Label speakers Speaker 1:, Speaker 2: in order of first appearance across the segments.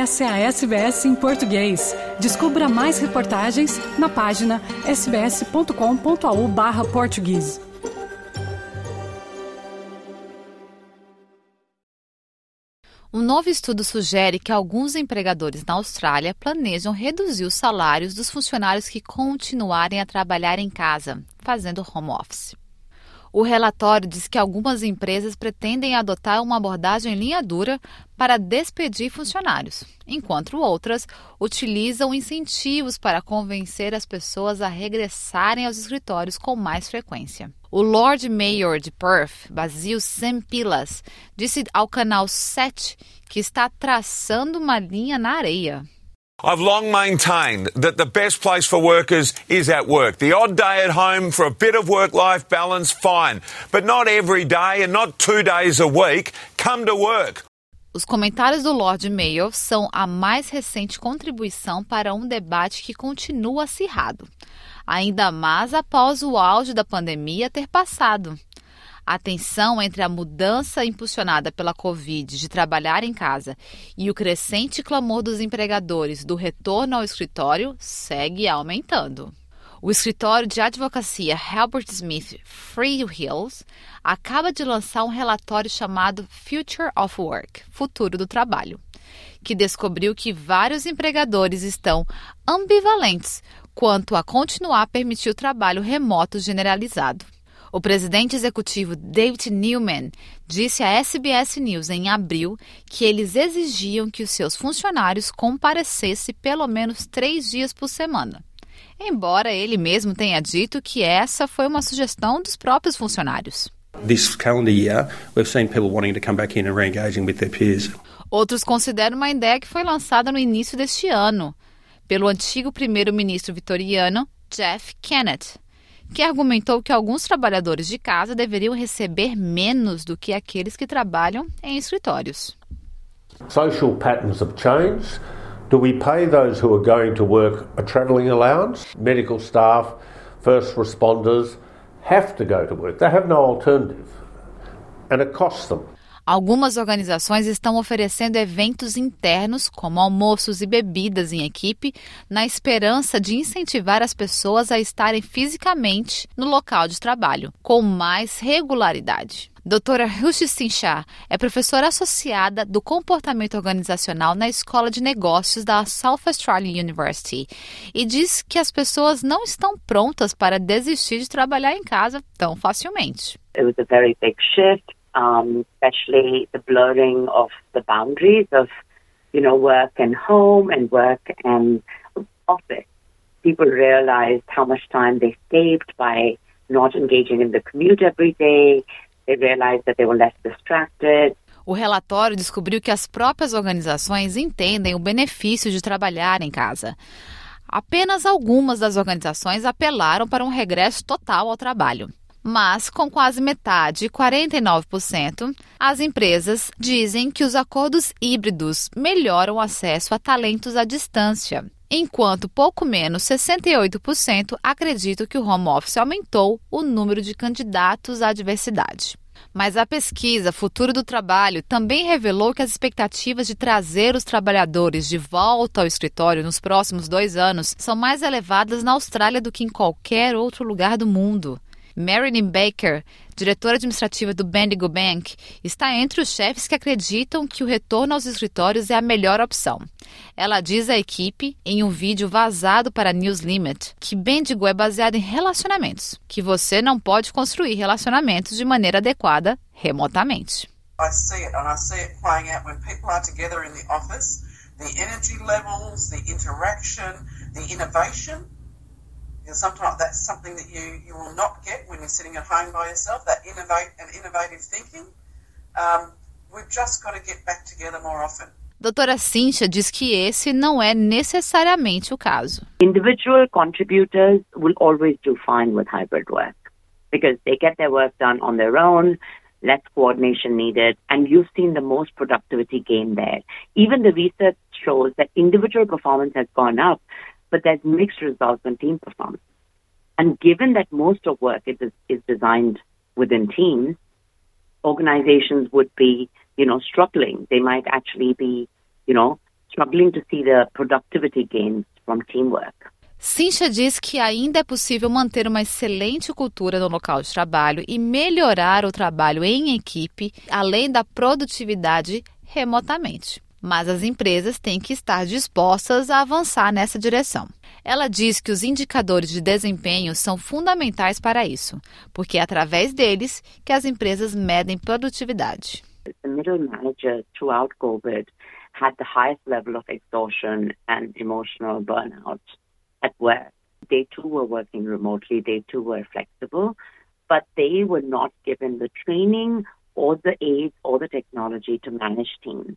Speaker 1: Essa é a SBS em português. Descubra mais reportagens na página sbs.com.au/português.
Speaker 2: Um novo estudo sugere que alguns empregadores na Austrália planejam reduzir os salários dos funcionários que continuarem a trabalhar em casa, fazendo home office. O relatório diz que algumas empresas pretendem adotar uma abordagem em linha dura para despedir funcionários, enquanto outras utilizam incentivos para convencer as pessoas a regressarem aos escritórios com mais frequência. O Lord Mayor de Perth, Basil Sempilas, disse ao canal 7 que está traçando uma linha na areia.
Speaker 3: I've long maintained that the best place for workers is at work. The odd day at home for a bit of work life balance, fine. But not every day and not two days a week. Come to work.
Speaker 2: Os comentários do Lord Mayor são a mais recente contribuição para um debate que continua acirrado ainda mais após o auge da pandemia ter passado. A tensão entre a mudança impulsionada pela Covid de trabalhar em casa e o crescente clamor dos empregadores do retorno ao escritório segue aumentando. O escritório de advocacia Albert Smith Free Hills acaba de lançar um relatório chamado Future of Work Futuro do Trabalho que descobriu que vários empregadores estão ambivalentes quanto a continuar a permitir o trabalho remoto generalizado. O presidente executivo David Newman disse à SBS News em abril que eles exigiam que os seus funcionários comparecessem pelo menos três dias por semana. Embora ele mesmo tenha dito que essa foi uma sugestão dos próprios funcionários.
Speaker 4: This calendar year, we've seen people wanting to come back in and re-engaging with their peers.
Speaker 2: Outros consideram uma ideia que foi lançada no início deste ano pelo antigo primeiro-ministro vitoriano Jeff Kennett, que argumentou que alguns trabalhadores de casa deveriam receber menos do que aqueles que trabalham em escritórios.
Speaker 5: Social patterns have changed. Do we pay those who are going to work a travelling allowance? Medical staff, first responders have to go to work. They have no alternative. And it costs them.
Speaker 2: Algumas organizações estão oferecendo eventos internos, como almoços e bebidas em equipe, na esperança de incentivar as pessoas a estarem fisicamente no local de trabalho, com mais regularidade. Doutora Rushi Sinchar é professora associada do comportamento organizacional na Escola de Negócios da South Australian University e diz que as pessoas não estão prontas para desistir de trabalhar em casa tão facilmente.
Speaker 6: It was a very big shift. Um, especially the blurring of the boundaries of, you know, work and home and work and office. People realized how much time they saved by not engaging in the commute every day. They realized that they were less distracted.
Speaker 2: O relatório descobriu que as próprias organizações entendem o benefício de trabalhar em casa. Apenas algumas das organizações apelaram para um regresso total ao trabalho mas com quase metade, 49%, as empresas dizem que os acordos híbridos melhoram o acesso a talentos à distância, enquanto pouco menos 68% acreditam que o home office aumentou o número de candidatos à diversidade. Mas a pesquisa Futuro do Trabalho também revelou que as expectativas de trazer os trabalhadores de volta ao escritório nos próximos dois anos são mais elevadas na Austrália do que em qualquer outro lugar do mundo. Marilyn Baker, diretora administrativa do Bendigo Bank, está entre os chefes que acreditam que o retorno aos escritórios é a melhor opção. Ela diz à equipe, em um vídeo vazado para News Limit, que Bendigo é baseado em relacionamentos, que você não pode construir relacionamentos de maneira adequada remotamente. I see it and I see it playing out when people are together in the office, the energy levels, the interaction, the innovation sometimes that's something that you, you will not get when you're sitting at home by yourself, that innovate and innovative thinking. Um, we've just got to get back together more often. Doutora Cíntia diz que esse não é necessariamente o caso.
Speaker 6: Individual contributors will always do fine with hybrid work because they get their work done on their own, less coordination needed, and you've seen the most productivity gain there. Even the research shows that individual performance has gone up but there's mixed results on team performance. And given that most of work is, is designed within teams, organizations would be, you know, struggling. They might actually be, you know, struggling to see the productivity gains from teamwork.
Speaker 2: Cincha diz que ainda é possível manter uma excelente cultura no local de trabalho e melhorar o trabalho em equipe, além da produtividade remotamente. Mas as empresas têm que estar dispostas a avançar nessa direção. Ela diz que os indicadores de desempenho são fundamentais para isso, porque é através deles que as empresas medem produtividade.
Speaker 6: The middle manager throughout COVID had the highest level of exhaustion and emotional burnout. at work. They too were working remotely, they too were flexible, but they were not given the training or the aids or the technology to manage teams.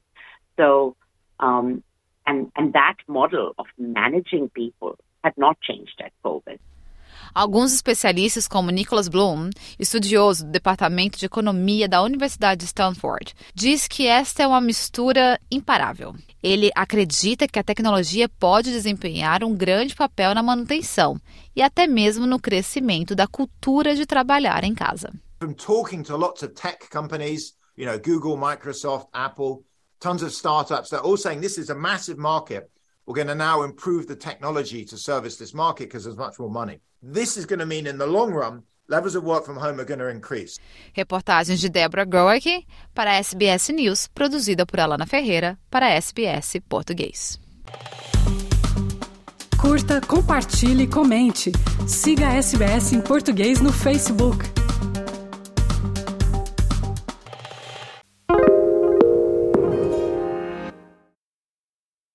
Speaker 6: So, um, and, and that model of managing people had not changed at COVID.
Speaker 2: Alguns especialistas, como Nicholas Bloom, estudioso do Departamento de Economia da Universidade de Stanford, diz que esta é uma mistura imparável. Ele acredita que a tecnologia pode desempenhar um grande papel na manutenção e até mesmo no crescimento da cultura de trabalhar em casa.
Speaker 7: From talking to lots of tech companies, you know, Google, Microsoft, Apple, tons of startups, they're all saying this is a massive market. We're going to now improve the technology to service this market because there's much more money. This is going to mean in the long run, levels of work from home are going to increase.
Speaker 2: Reportagens de Deborah Groeck para a SBS News, produzida por Alana Ferreira para a SBS Português.
Speaker 1: Curta, compartilhe, comente. Siga a SBS em português no Facebook.